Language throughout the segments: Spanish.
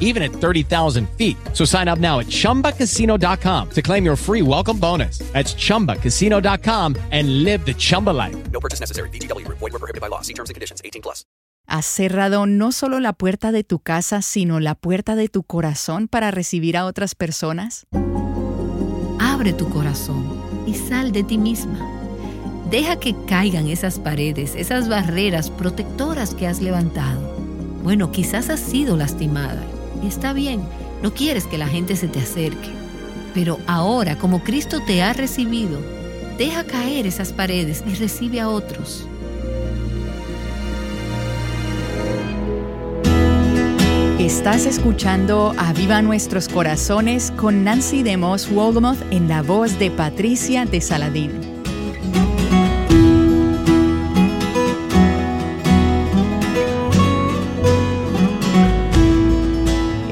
even at 30,000 feet. So sign up now at ChumbaCasino.com to claim your free welcome bonus. That's ChumbaCasino.com and live the Chumba life. No purchase necessary. VGW. Void were prohibited by law. See terms and conditions. 18 plus. Has cerrado no solo la puerta de tu casa, sino la puerta de tu corazón para recibir a otras personas? Abre tu corazón y sal de ti misma. Deja que caigan esas paredes, esas barreras protectoras que has levantado. Bueno, quizás has sido lastimada está bien, no quieres que la gente se te acerque. Pero ahora, como Cristo te ha recibido, deja caer esas paredes y recibe a otros. Estás escuchando Aviva Nuestros Corazones con Nancy Demos Wolgemuth en la voz de Patricia de Saladín.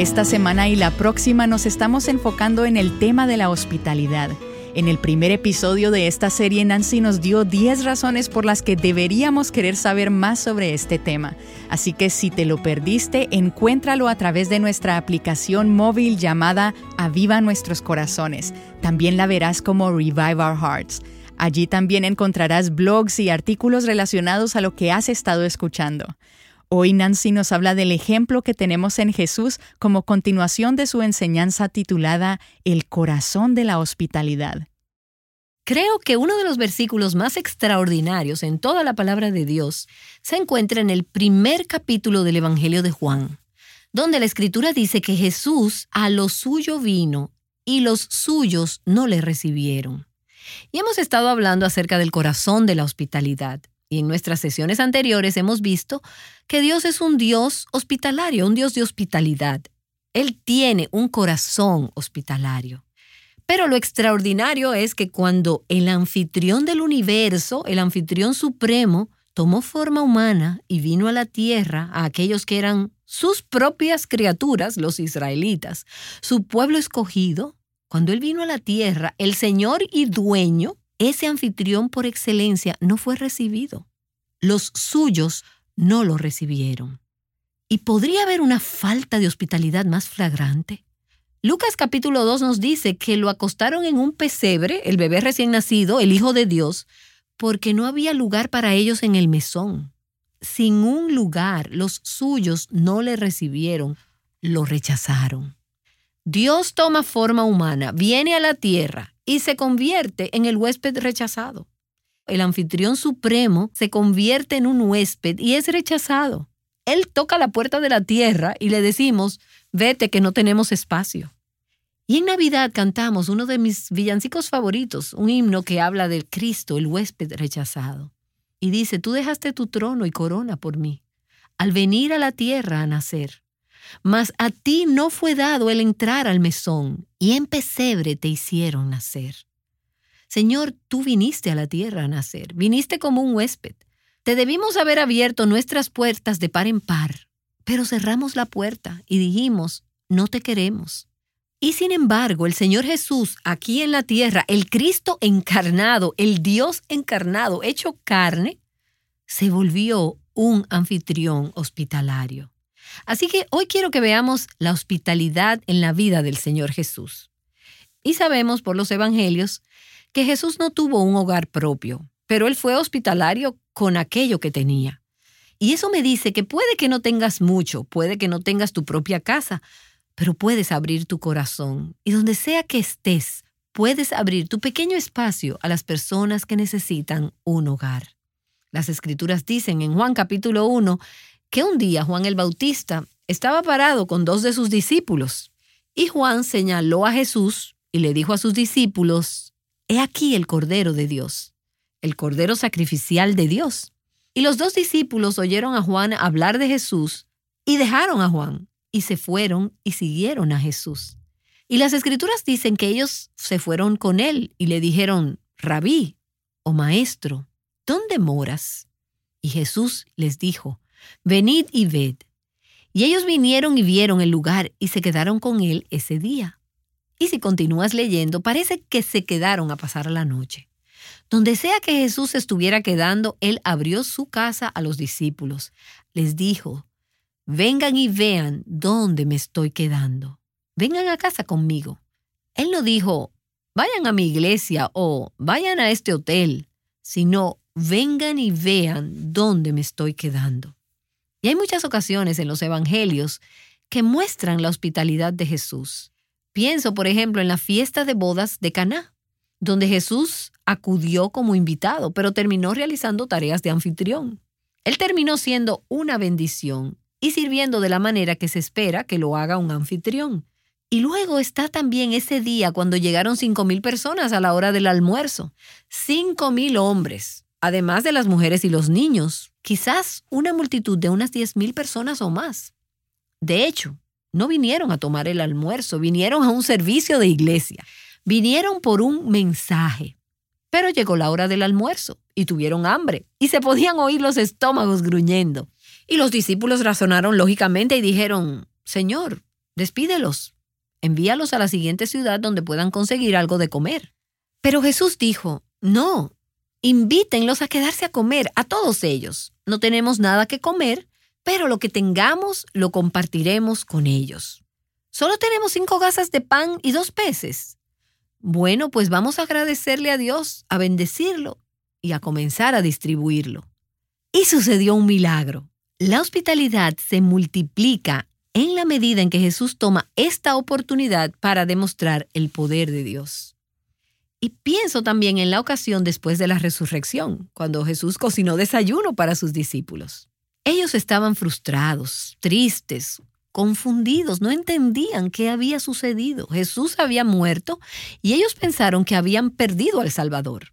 Esta semana y la próxima nos estamos enfocando en el tema de la hospitalidad. En el primer episodio de esta serie, Nancy nos dio 10 razones por las que deberíamos querer saber más sobre este tema. Así que si te lo perdiste, encuéntralo a través de nuestra aplicación móvil llamada Aviva Nuestros Corazones. También la verás como Revive Our Hearts. Allí también encontrarás blogs y artículos relacionados a lo que has estado escuchando. Hoy Nancy nos habla del ejemplo que tenemos en Jesús como continuación de su enseñanza titulada El corazón de la hospitalidad. Creo que uno de los versículos más extraordinarios en toda la palabra de Dios se encuentra en el primer capítulo del Evangelio de Juan, donde la escritura dice que Jesús a lo suyo vino y los suyos no le recibieron. Y hemos estado hablando acerca del corazón de la hospitalidad. Y en nuestras sesiones anteriores hemos visto que Dios es un Dios hospitalario, un Dios de hospitalidad. Él tiene un corazón hospitalario. Pero lo extraordinario es que cuando el anfitrión del universo, el anfitrión supremo, tomó forma humana y vino a la tierra a aquellos que eran sus propias criaturas, los israelitas, su pueblo escogido, cuando él vino a la tierra, el Señor y dueño ese anfitrión por excelencia no fue recibido. Los suyos no lo recibieron. ¿Y podría haber una falta de hospitalidad más flagrante? Lucas capítulo 2 nos dice que lo acostaron en un pesebre, el bebé recién nacido, el Hijo de Dios, porque no había lugar para ellos en el mesón. Sin un lugar, los suyos no le recibieron, lo rechazaron. Dios toma forma humana, viene a la tierra y se convierte en el huésped rechazado. El anfitrión supremo se convierte en un huésped y es rechazado. Él toca la puerta de la tierra y le decimos, vete que no tenemos espacio. Y en Navidad cantamos uno de mis villancicos favoritos, un himno que habla del Cristo, el huésped rechazado. Y dice, tú dejaste tu trono y corona por mí, al venir a la tierra a nacer. Mas a ti no fue dado el entrar al mesón, y en pesebre te hicieron nacer. Señor, tú viniste a la tierra a nacer, viniste como un huésped. Te debimos haber abierto nuestras puertas de par en par, pero cerramos la puerta y dijimos, no te queremos. Y sin embargo, el Señor Jesús aquí en la tierra, el Cristo encarnado, el Dios encarnado, hecho carne, se volvió un anfitrión hospitalario. Así que hoy quiero que veamos la hospitalidad en la vida del Señor Jesús. Y sabemos por los evangelios que Jesús no tuvo un hogar propio, pero él fue hospitalario con aquello que tenía. Y eso me dice que puede que no tengas mucho, puede que no tengas tu propia casa, pero puedes abrir tu corazón y donde sea que estés, puedes abrir tu pequeño espacio a las personas que necesitan un hogar. Las escrituras dicen en Juan capítulo 1 que un día Juan el Bautista estaba parado con dos de sus discípulos y Juan señaló a Jesús y le dijo a sus discípulos, He aquí el Cordero de Dios, el Cordero sacrificial de Dios. Y los dos discípulos oyeron a Juan hablar de Jesús y dejaron a Juan y se fueron y siguieron a Jesús. Y las escrituras dicen que ellos se fueron con él y le dijeron, Rabí o Maestro, ¿dónde moras? Y Jesús les dijo, Venid y ved. Y ellos vinieron y vieron el lugar y se quedaron con él ese día. Y si continúas leyendo, parece que se quedaron a pasar la noche. Donde sea que Jesús estuviera quedando, él abrió su casa a los discípulos. Les dijo, vengan y vean dónde me estoy quedando. Vengan a casa conmigo. Él no dijo, vayan a mi iglesia o vayan a este hotel, sino vengan y vean dónde me estoy quedando. Y hay muchas ocasiones en los evangelios que muestran la hospitalidad de Jesús. Pienso, por ejemplo, en la fiesta de bodas de Caná donde Jesús acudió como invitado, pero terminó realizando tareas de anfitrión. Él terminó siendo una bendición y sirviendo de la manera que se espera que lo haga un anfitrión. Y luego está también ese día cuando llegaron cinco mil personas a la hora del almuerzo. Cinco mil hombres, además de las mujeres y los niños. Quizás una multitud de unas diez mil personas o más. De hecho, no vinieron a tomar el almuerzo, vinieron a un servicio de iglesia. Vinieron por un mensaje, pero llegó la hora del almuerzo y tuvieron hambre y se podían oír los estómagos gruñendo. Y los discípulos razonaron lógicamente y dijeron, Señor, despídelos, envíalos a la siguiente ciudad donde puedan conseguir algo de comer. Pero Jesús dijo, no, invítenlos a quedarse a comer, a todos ellos. No tenemos nada que comer, pero lo que tengamos lo compartiremos con ellos. Solo tenemos cinco gasas de pan y dos peces. Bueno, pues vamos a agradecerle a Dios, a bendecirlo y a comenzar a distribuirlo. Y sucedió un milagro. La hospitalidad se multiplica en la medida en que Jesús toma esta oportunidad para demostrar el poder de Dios. Y pienso también en la ocasión después de la resurrección, cuando Jesús cocinó desayuno para sus discípulos. Ellos estaban frustrados, tristes, confundidos, no entendían qué había sucedido. Jesús había muerto y ellos pensaron que habían perdido al Salvador.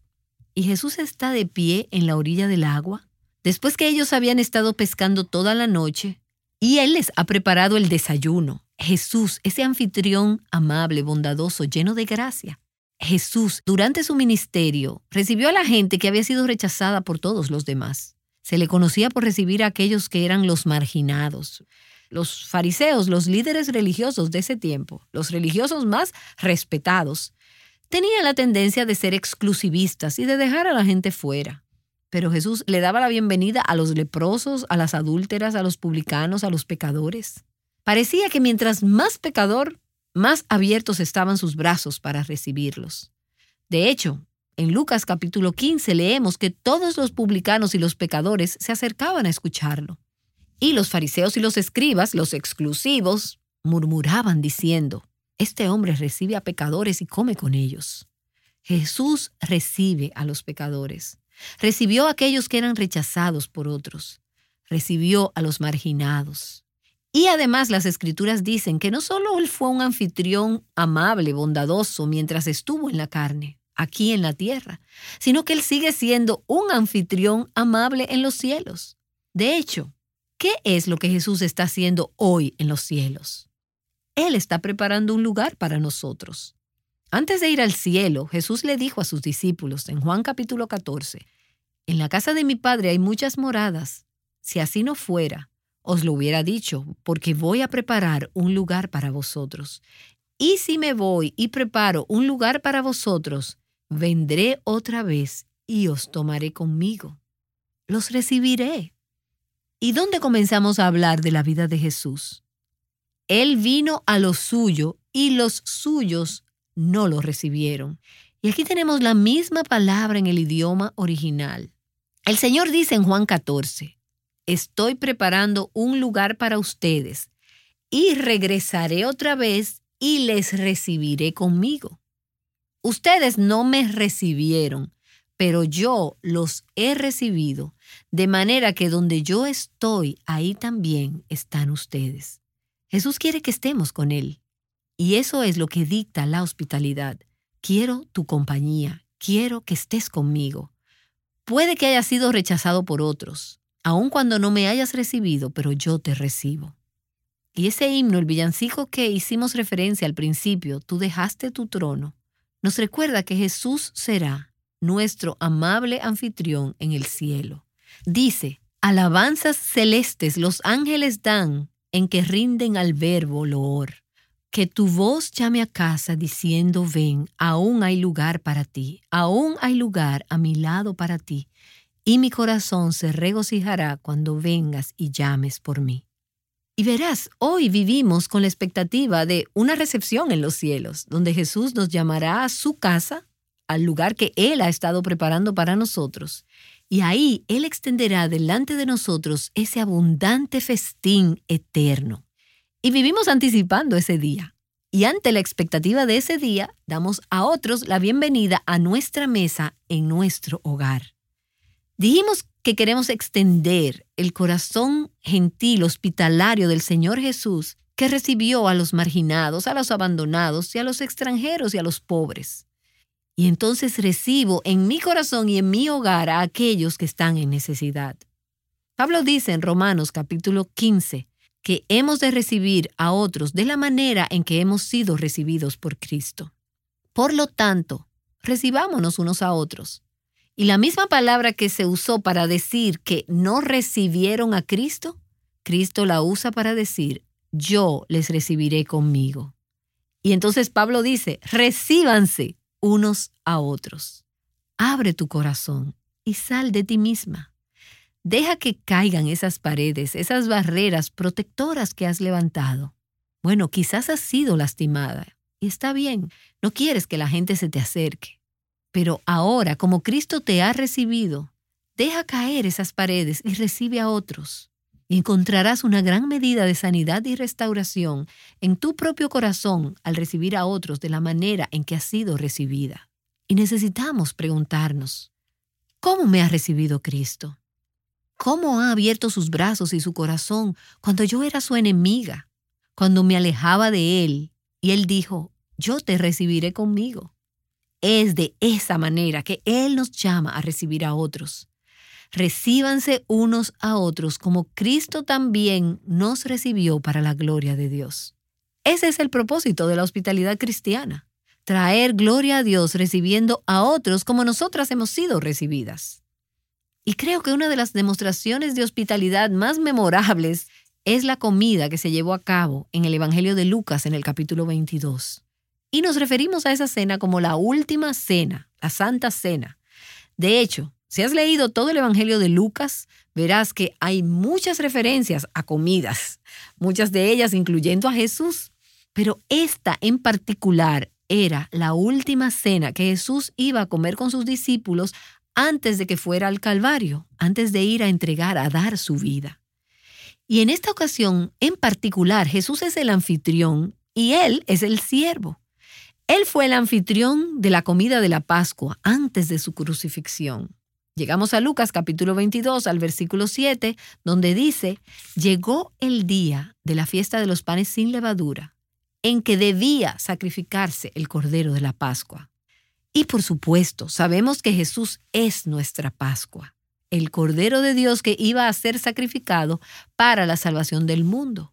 Y Jesús está de pie en la orilla del agua, después que ellos habían estado pescando toda la noche, y Él les ha preparado el desayuno. Jesús, ese anfitrión amable, bondadoso, lleno de gracia. Jesús, durante su ministerio, recibió a la gente que había sido rechazada por todos los demás. Se le conocía por recibir a aquellos que eran los marginados, los fariseos, los líderes religiosos de ese tiempo, los religiosos más respetados, tenían la tendencia de ser exclusivistas y de dejar a la gente fuera. Pero Jesús le daba la bienvenida a los leprosos, a las adúlteras, a los publicanos, a los pecadores. Parecía que mientras más pecador, más abiertos estaban sus brazos para recibirlos. De hecho, en Lucas capítulo 15 leemos que todos los publicanos y los pecadores se acercaban a escucharlo. Y los fariseos y los escribas, los exclusivos, murmuraban diciendo, Este hombre recibe a pecadores y come con ellos. Jesús recibe a los pecadores. Recibió a aquellos que eran rechazados por otros. Recibió a los marginados. Y además las escrituras dicen que no solo él fue un anfitrión amable, bondadoso mientras estuvo en la carne, aquí en la tierra, sino que él sigue siendo un anfitrión amable en los cielos. De hecho, ¿Qué es lo que Jesús está haciendo hoy en los cielos? Él está preparando un lugar para nosotros. Antes de ir al cielo, Jesús le dijo a sus discípulos en Juan capítulo 14, En la casa de mi Padre hay muchas moradas. Si así no fuera, os lo hubiera dicho, porque voy a preparar un lugar para vosotros. Y si me voy y preparo un lugar para vosotros, vendré otra vez y os tomaré conmigo. Los recibiré ¿Y dónde comenzamos a hablar de la vida de Jesús? Él vino a lo suyo y los suyos no lo recibieron. Y aquí tenemos la misma palabra en el idioma original. El Señor dice en Juan 14, estoy preparando un lugar para ustedes y regresaré otra vez y les recibiré conmigo. Ustedes no me recibieron, pero yo los he recibido, de manera que donde yo estoy, ahí también están ustedes. Jesús quiere que estemos con Él. Y eso es lo que dicta la hospitalidad. Quiero tu compañía, quiero que estés conmigo. Puede que hayas sido rechazado por otros, aun cuando no me hayas recibido, pero yo te recibo. Y ese himno, el villancico que hicimos referencia al principio, tú dejaste tu trono, nos recuerda que Jesús será nuestro amable anfitrión en el cielo. Dice, alabanzas celestes los ángeles dan en que rinden al verbo loor. Que tu voz llame a casa diciendo, ven, aún hay lugar para ti, aún hay lugar a mi lado para ti, y mi corazón se regocijará cuando vengas y llames por mí. Y verás, hoy vivimos con la expectativa de una recepción en los cielos, donde Jesús nos llamará a su casa, al lugar que Él ha estado preparando para nosotros. Y ahí Él extenderá delante de nosotros ese abundante festín eterno. Y vivimos anticipando ese día. Y ante la expectativa de ese día, damos a otros la bienvenida a nuestra mesa en nuestro hogar. Dijimos que queremos extender el corazón gentil, hospitalario del Señor Jesús, que recibió a los marginados, a los abandonados y a los extranjeros y a los pobres. Y entonces recibo en mi corazón y en mi hogar a aquellos que están en necesidad. Pablo dice en Romanos capítulo 15 que hemos de recibir a otros de la manera en que hemos sido recibidos por Cristo. Por lo tanto, recibámonos unos a otros y la misma palabra que se usó para decir que no recibieron a Cristo, Cristo la usa para decir, yo les recibiré conmigo. Y entonces Pablo dice, recíbanse unos a otros. Abre tu corazón y sal de ti misma. Deja que caigan esas paredes, esas barreras protectoras que has levantado. Bueno, quizás has sido lastimada y está bien, no quieres que la gente se te acerque. Pero ahora, como Cristo te ha recibido, deja caer esas paredes y recibe a otros. Y encontrarás una gran medida de sanidad y restauración en tu propio corazón al recibir a otros de la manera en que has sido recibida. Y necesitamos preguntarnos, ¿cómo me ha recibido Cristo? ¿Cómo ha abierto sus brazos y su corazón cuando yo era su enemiga? Cuando me alejaba de Él y Él dijo, yo te recibiré conmigo. Es de esa manera que Él nos llama a recibir a otros. Recíbanse unos a otros como Cristo también nos recibió para la gloria de Dios. Ese es el propósito de la hospitalidad cristiana, traer gloria a Dios recibiendo a otros como nosotras hemos sido recibidas. Y creo que una de las demostraciones de hospitalidad más memorables es la comida que se llevó a cabo en el Evangelio de Lucas en el capítulo 22. Y nos referimos a esa cena como la última cena, la Santa Cena. De hecho, si has leído todo el Evangelio de Lucas, verás que hay muchas referencias a comidas, muchas de ellas incluyendo a Jesús. Pero esta en particular era la última cena que Jesús iba a comer con sus discípulos antes de que fuera al Calvario, antes de ir a entregar, a dar su vida. Y en esta ocasión, en particular, Jesús es el anfitrión y Él es el siervo. Él fue el anfitrión de la comida de la Pascua antes de su crucifixión. Llegamos a Lucas capítulo 22 al versículo 7, donde dice, llegó el día de la fiesta de los panes sin levadura, en que debía sacrificarse el cordero de la Pascua. Y por supuesto, sabemos que Jesús es nuestra Pascua, el cordero de Dios que iba a ser sacrificado para la salvación del mundo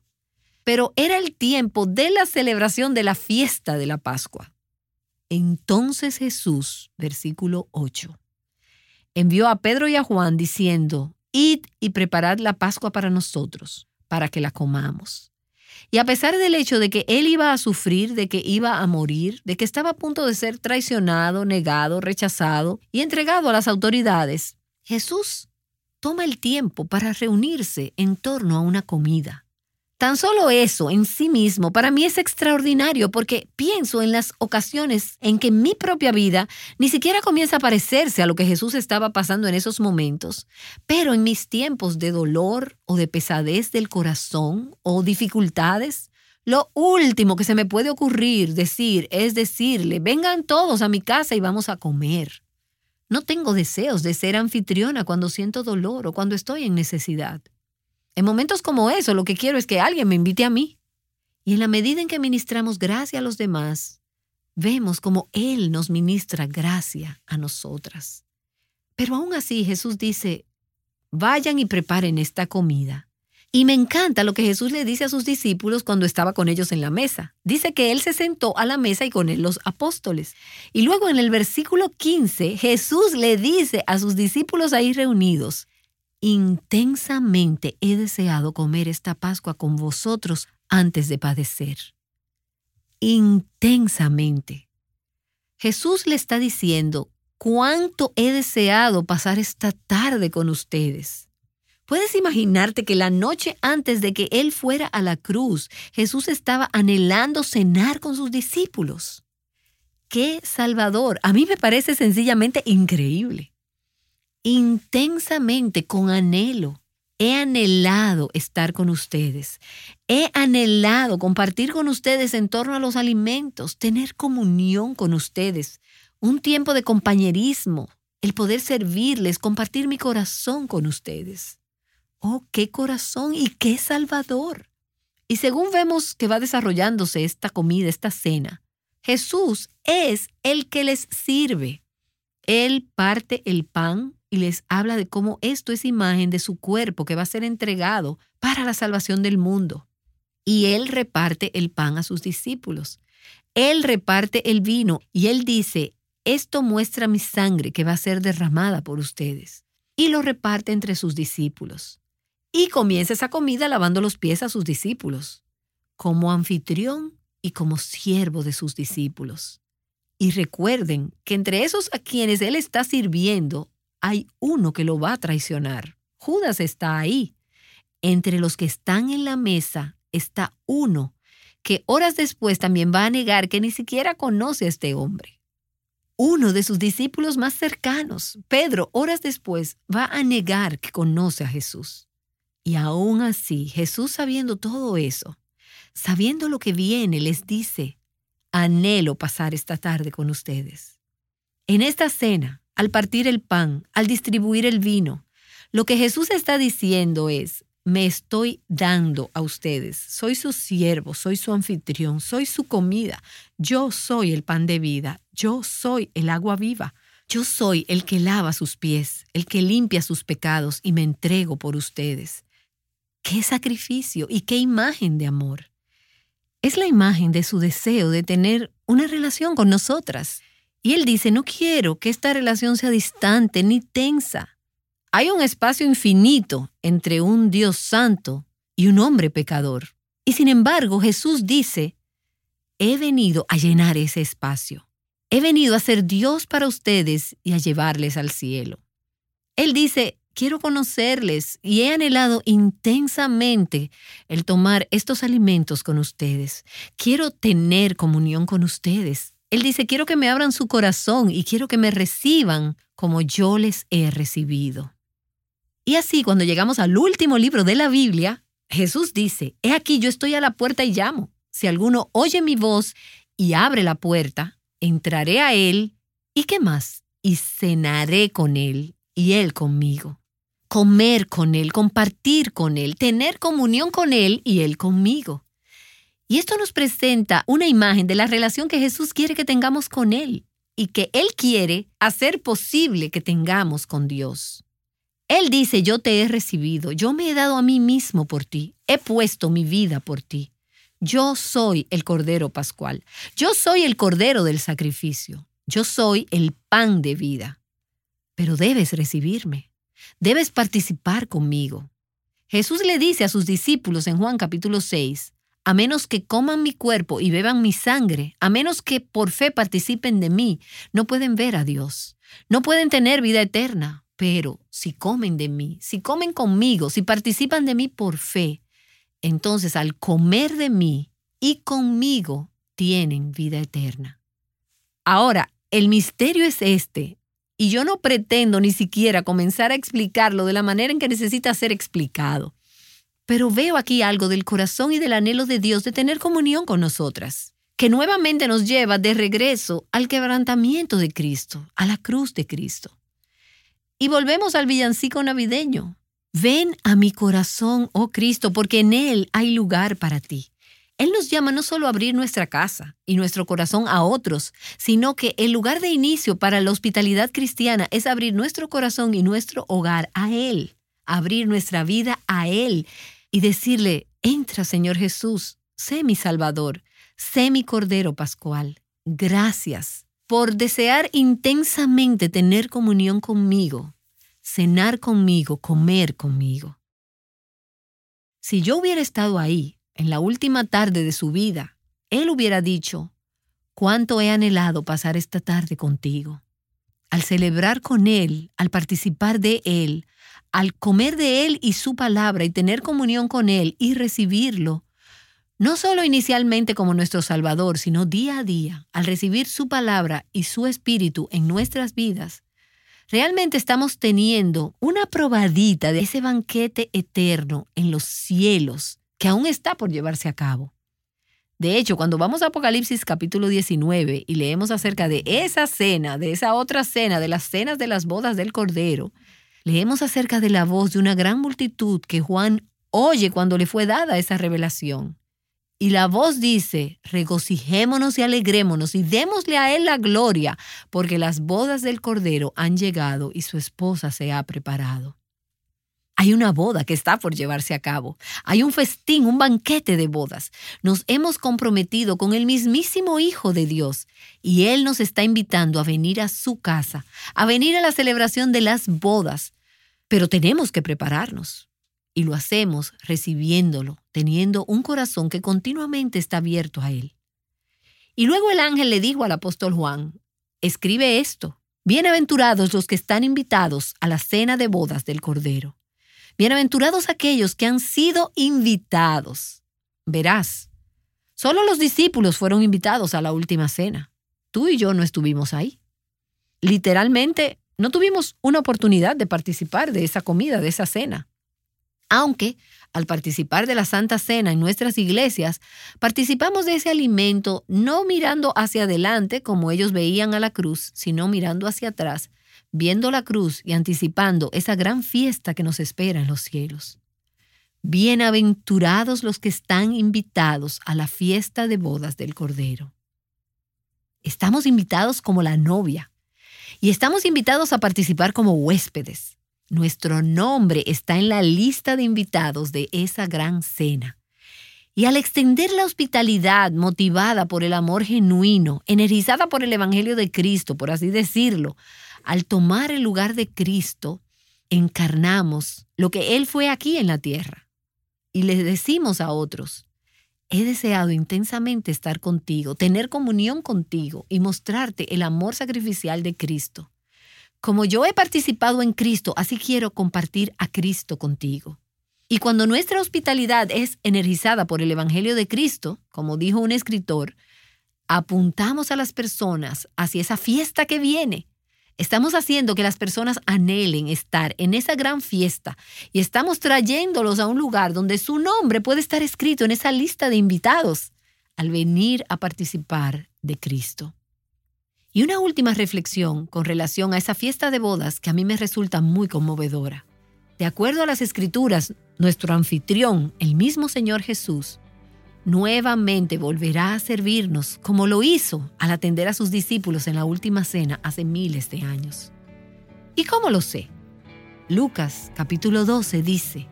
pero era el tiempo de la celebración de la fiesta de la Pascua. Entonces Jesús, versículo 8, envió a Pedro y a Juan diciendo, Id y preparad la Pascua para nosotros, para que la comamos. Y a pesar del hecho de que él iba a sufrir, de que iba a morir, de que estaba a punto de ser traicionado, negado, rechazado y entregado a las autoridades, Jesús toma el tiempo para reunirse en torno a una comida. Tan solo eso en sí mismo para mí es extraordinario porque pienso en las ocasiones en que mi propia vida ni siquiera comienza a parecerse a lo que Jesús estaba pasando en esos momentos, pero en mis tiempos de dolor o de pesadez del corazón o dificultades, lo último que se me puede ocurrir decir es decirle, vengan todos a mi casa y vamos a comer. No tengo deseos de ser anfitriona cuando siento dolor o cuando estoy en necesidad. En momentos como eso, lo que quiero es que alguien me invite a mí. Y en la medida en que ministramos gracia a los demás, vemos como Él nos ministra gracia a nosotras. Pero aún así Jesús dice, vayan y preparen esta comida. Y me encanta lo que Jesús le dice a sus discípulos cuando estaba con ellos en la mesa. Dice que Él se sentó a la mesa y con Él los apóstoles. Y luego en el versículo 15, Jesús le dice a sus discípulos ahí reunidos, intensamente he deseado comer esta Pascua con vosotros antes de padecer. Intensamente. Jesús le está diciendo, cuánto he deseado pasar esta tarde con ustedes. ¿Puedes imaginarte que la noche antes de que Él fuera a la cruz, Jesús estaba anhelando cenar con sus discípulos? ¡Qué salvador! A mí me parece sencillamente increíble intensamente, con anhelo. He anhelado estar con ustedes. He anhelado compartir con ustedes en torno a los alimentos, tener comunión con ustedes, un tiempo de compañerismo, el poder servirles, compartir mi corazón con ustedes. Oh, qué corazón y qué salvador. Y según vemos que va desarrollándose esta comida, esta cena, Jesús es el que les sirve. Él parte el pan y les habla de cómo esto es imagen de su cuerpo que va a ser entregado para la salvación del mundo. Y Él reparte el pan a sus discípulos. Él reparte el vino y Él dice, esto muestra mi sangre que va a ser derramada por ustedes. Y lo reparte entre sus discípulos. Y comienza esa comida lavando los pies a sus discípulos, como anfitrión y como siervo de sus discípulos. Y recuerden que entre esos a quienes Él está sirviendo hay uno que lo va a traicionar. Judas está ahí. Entre los que están en la mesa está uno que horas después también va a negar que ni siquiera conoce a este hombre. Uno de sus discípulos más cercanos, Pedro, horas después va a negar que conoce a Jesús. Y aún así, Jesús sabiendo todo eso, sabiendo lo que viene, les dice, anhelo pasar esta tarde con ustedes. En esta cena, al partir el pan, al distribuir el vino. Lo que Jesús está diciendo es, me estoy dando a ustedes. Soy su siervo, soy su anfitrión, soy su comida. Yo soy el pan de vida, yo soy el agua viva. Yo soy el que lava sus pies, el que limpia sus pecados y me entrego por ustedes. ¡Qué sacrificio y qué imagen de amor! Es la imagen de su deseo de tener una relación con nosotras. Y él dice, no quiero que esta relación sea distante ni tensa. Hay un espacio infinito entre un Dios santo y un hombre pecador. Y sin embargo, Jesús dice, he venido a llenar ese espacio. He venido a ser Dios para ustedes y a llevarles al cielo. Él dice, quiero conocerles y he anhelado intensamente el tomar estos alimentos con ustedes. Quiero tener comunión con ustedes. Él dice, quiero que me abran su corazón y quiero que me reciban como yo les he recibido. Y así, cuando llegamos al último libro de la Biblia, Jesús dice, He aquí yo estoy a la puerta y llamo. Si alguno oye mi voz y abre la puerta, entraré a él y qué más, y cenaré con él y él conmigo. Comer con él, compartir con él, tener comunión con él y él conmigo. Y esto nos presenta una imagen de la relación que Jesús quiere que tengamos con Él y que Él quiere hacer posible que tengamos con Dios. Él dice, yo te he recibido, yo me he dado a mí mismo por ti, he puesto mi vida por ti. Yo soy el Cordero Pascual, yo soy el Cordero del sacrificio, yo soy el pan de vida. Pero debes recibirme, debes participar conmigo. Jesús le dice a sus discípulos en Juan capítulo 6, a menos que coman mi cuerpo y beban mi sangre, a menos que por fe participen de mí, no pueden ver a Dios, no pueden tener vida eterna, Pero si comen de mí, si comen conmigo, si participan de mí por fe, entonces al comer de mí y conmigo tienen vida eterna. Ahora, el misterio es este, y yo no pretendo ni siquiera comenzar a explicarlo de la manera en que necesita ser explicado. Pero veo aquí algo del corazón y del anhelo de Dios de tener comunión con nosotras, que nuevamente nos lleva de regreso al quebrantamiento de Cristo, a la cruz de Cristo. Y volvemos al villancico navideño. Ven a mi corazón, oh Cristo, porque en Él hay lugar para ti. Él nos llama no solo a abrir nuestra casa y nuestro corazón a otros, sino que el lugar de inicio para la hospitalidad cristiana es abrir nuestro corazón y nuestro hogar a Él, abrir nuestra vida a Él y decirle, entra Señor Jesús, sé mi Salvador, sé mi Cordero Pascual. Gracias por desear intensamente tener comunión conmigo, cenar conmigo, comer conmigo. Si yo hubiera estado ahí, en la última tarde de su vida, él hubiera dicho, cuánto he anhelado pasar esta tarde contigo. Al celebrar con Él, al participar de Él, al comer de Él y su palabra y tener comunión con Él y recibirlo, no solo inicialmente como nuestro Salvador, sino día a día, al recibir su palabra y su espíritu en nuestras vidas, realmente estamos teniendo una probadita de ese banquete eterno en los cielos que aún está por llevarse a cabo. De hecho, cuando vamos a Apocalipsis capítulo 19 y leemos acerca de esa cena, de esa otra cena, de las cenas de las bodas del Cordero, leemos acerca de la voz de una gran multitud que Juan oye cuando le fue dada esa revelación. Y la voz dice, regocijémonos y alegrémonos y démosle a Él la gloria, porque las bodas del Cordero han llegado y su esposa se ha preparado. Hay una boda que está por llevarse a cabo. Hay un festín, un banquete de bodas. Nos hemos comprometido con el mismísimo Hijo de Dios y Él nos está invitando a venir a su casa, a venir a la celebración de las bodas. Pero tenemos que prepararnos y lo hacemos recibiéndolo, teniendo un corazón que continuamente está abierto a Él. Y luego el ángel le dijo al apóstol Juan, escribe esto, bienaventurados los que están invitados a la cena de bodas del Cordero. Bienaventurados aquellos que han sido invitados. Verás, solo los discípulos fueron invitados a la última cena. Tú y yo no estuvimos ahí. Literalmente, no tuvimos una oportunidad de participar de esa comida, de esa cena aunque al participar de la Santa Cena en nuestras iglesias, participamos de ese alimento no mirando hacia adelante como ellos veían a la cruz, sino mirando hacia atrás, viendo la cruz y anticipando esa gran fiesta que nos espera en los cielos. Bienaventurados los que están invitados a la fiesta de bodas del Cordero. Estamos invitados como la novia y estamos invitados a participar como huéspedes. Nuestro nombre está en la lista de invitados de esa gran cena. Y al extender la hospitalidad motivada por el amor genuino, energizada por el Evangelio de Cristo, por así decirlo, al tomar el lugar de Cristo, encarnamos lo que Él fue aquí en la tierra. Y le decimos a otros, he deseado intensamente estar contigo, tener comunión contigo y mostrarte el amor sacrificial de Cristo. Como yo he participado en Cristo, así quiero compartir a Cristo contigo. Y cuando nuestra hospitalidad es energizada por el Evangelio de Cristo, como dijo un escritor, apuntamos a las personas hacia esa fiesta que viene. Estamos haciendo que las personas anhelen estar en esa gran fiesta y estamos trayéndolos a un lugar donde su nombre puede estar escrito en esa lista de invitados al venir a participar de Cristo. Y una última reflexión con relación a esa fiesta de bodas que a mí me resulta muy conmovedora. De acuerdo a las escrituras, nuestro anfitrión, el mismo Señor Jesús, nuevamente volverá a servirnos como lo hizo al atender a sus discípulos en la última cena hace miles de años. ¿Y cómo lo sé? Lucas capítulo 12 dice,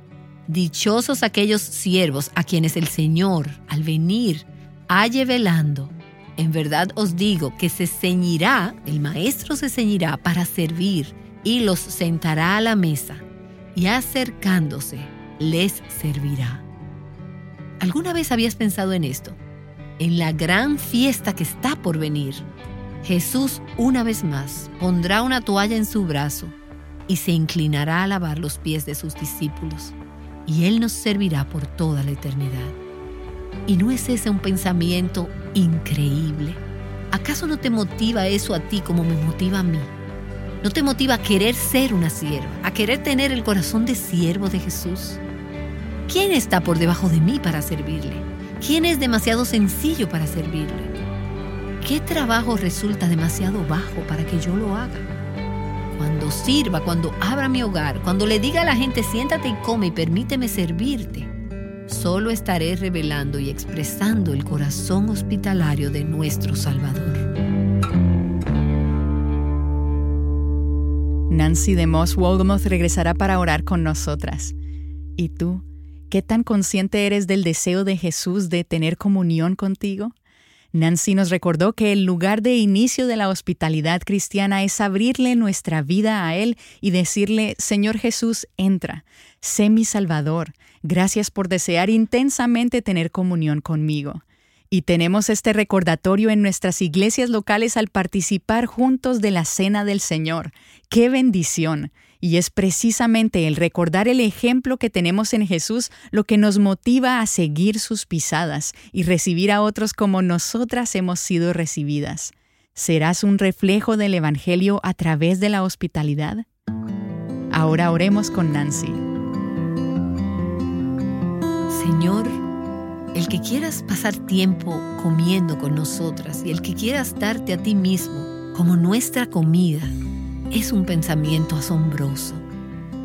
Dichosos aquellos siervos a quienes el Señor, al venir, halle velando en verdad os digo que se ceñirá, el maestro se ceñirá para servir y los sentará a la mesa y acercándose les servirá. ¿Alguna vez habías pensado en esto? En la gran fiesta que está por venir. Jesús una vez más pondrá una toalla en su brazo y se inclinará a lavar los pies de sus discípulos, y Él nos servirá por toda la eternidad. ¿Y no es ese un pensamiento increíble? ¿Acaso no te motiva eso a ti como me motiva a mí? ¿No te motiva a querer ser una sierva, a querer tener el corazón de siervo de Jesús? ¿Quién está por debajo de mí para servirle? ¿Quién es demasiado sencillo para servirle? ¿Qué trabajo resulta demasiado bajo para que yo lo haga? Cuando sirva, cuando abra mi hogar, cuando le diga a la gente siéntate y come y permíteme servirte, solo estaré revelando y expresando el corazón hospitalario de nuestro Salvador. Nancy de Moss Wolgamoth regresará para orar con nosotras. ¿Y tú? ¿Qué tan consciente eres del deseo de Jesús de tener comunión contigo? Nancy nos recordó que el lugar de inicio de la hospitalidad cristiana es abrirle nuestra vida a Él y decirle, Señor Jesús, entra, sé mi Salvador, gracias por desear intensamente tener comunión conmigo. Y tenemos este recordatorio en nuestras iglesias locales al participar juntos de la Cena del Señor. ¡Qué bendición! Y es precisamente el recordar el ejemplo que tenemos en Jesús lo que nos motiva a seguir sus pisadas y recibir a otros como nosotras hemos sido recibidas. ¿Serás un reflejo del Evangelio a través de la hospitalidad? Ahora oremos con Nancy. Señor, el que quieras pasar tiempo comiendo con nosotras y el que quieras darte a ti mismo como nuestra comida, es un pensamiento asombroso.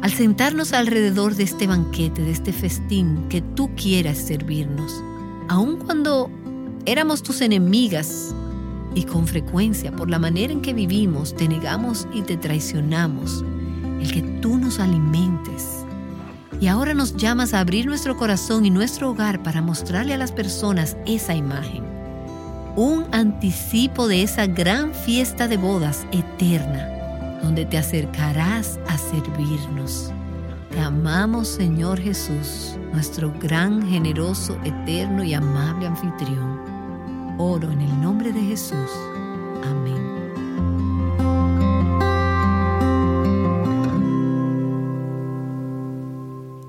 Al sentarnos alrededor de este banquete, de este festín que tú quieras servirnos, aun cuando éramos tus enemigas y con frecuencia por la manera en que vivimos te negamos y te traicionamos, el que tú nos alimentes. Y ahora nos llamas a abrir nuestro corazón y nuestro hogar para mostrarle a las personas esa imagen. Un anticipo de esa gran fiesta de bodas eterna donde te acercarás a servirnos. Te amamos, Señor Jesús, nuestro gran, generoso, eterno y amable anfitrión. Oro en el nombre de Jesús. Amén.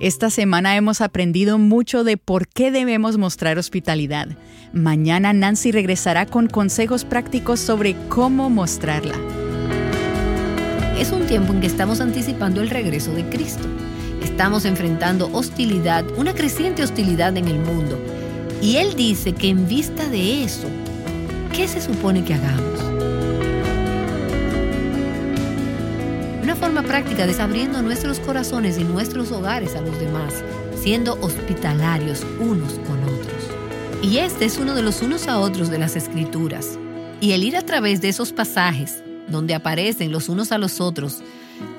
Esta semana hemos aprendido mucho de por qué debemos mostrar hospitalidad. Mañana Nancy regresará con consejos prácticos sobre cómo mostrarla es un tiempo en que estamos anticipando el regreso de Cristo. Estamos enfrentando hostilidad, una creciente hostilidad en el mundo. Y Él dice que en vista de eso, ¿qué se supone que hagamos? Una forma práctica de abriendo nuestros corazones y nuestros hogares a los demás, siendo hospitalarios unos con otros. Y este es uno de los unos a otros de las escrituras. Y el ir a través de esos pasajes donde aparecen los unos a los otros,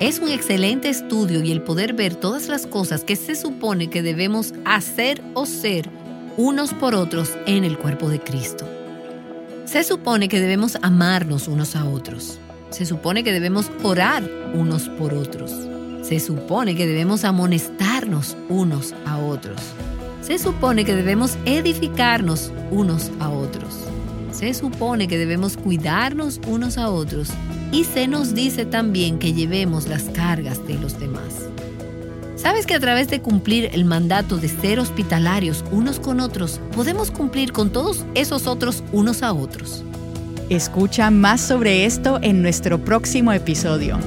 es un excelente estudio y el poder ver todas las cosas que se supone que debemos hacer o ser unos por otros en el cuerpo de Cristo. Se supone que debemos amarnos unos a otros. Se supone que debemos orar unos por otros. Se supone que debemos amonestarnos unos a otros. Se supone que debemos edificarnos unos a otros se supone que debemos cuidarnos unos a otros y se nos dice también que llevemos las cargas de los demás. ¿Sabes que a través de cumplir el mandato de ser hospitalarios unos con otros, podemos cumplir con todos esos otros unos a otros? Escucha más sobre esto en nuestro próximo episodio.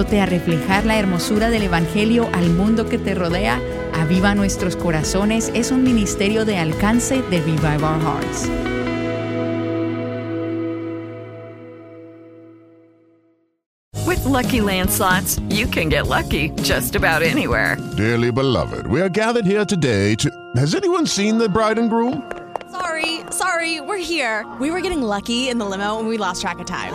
A reflejar la hermosura del Evangelio al mundo que te rodea, Aviva Nuestros Corazones es un ministerio de alcance de Revive Our Hearts. With lucky landslots, you can get lucky just about anywhere. Dearly beloved, we are gathered here today to. Has anyone seen the bride and groom? Sorry, sorry, we're here. We were getting lucky in the limo and we lost track of time.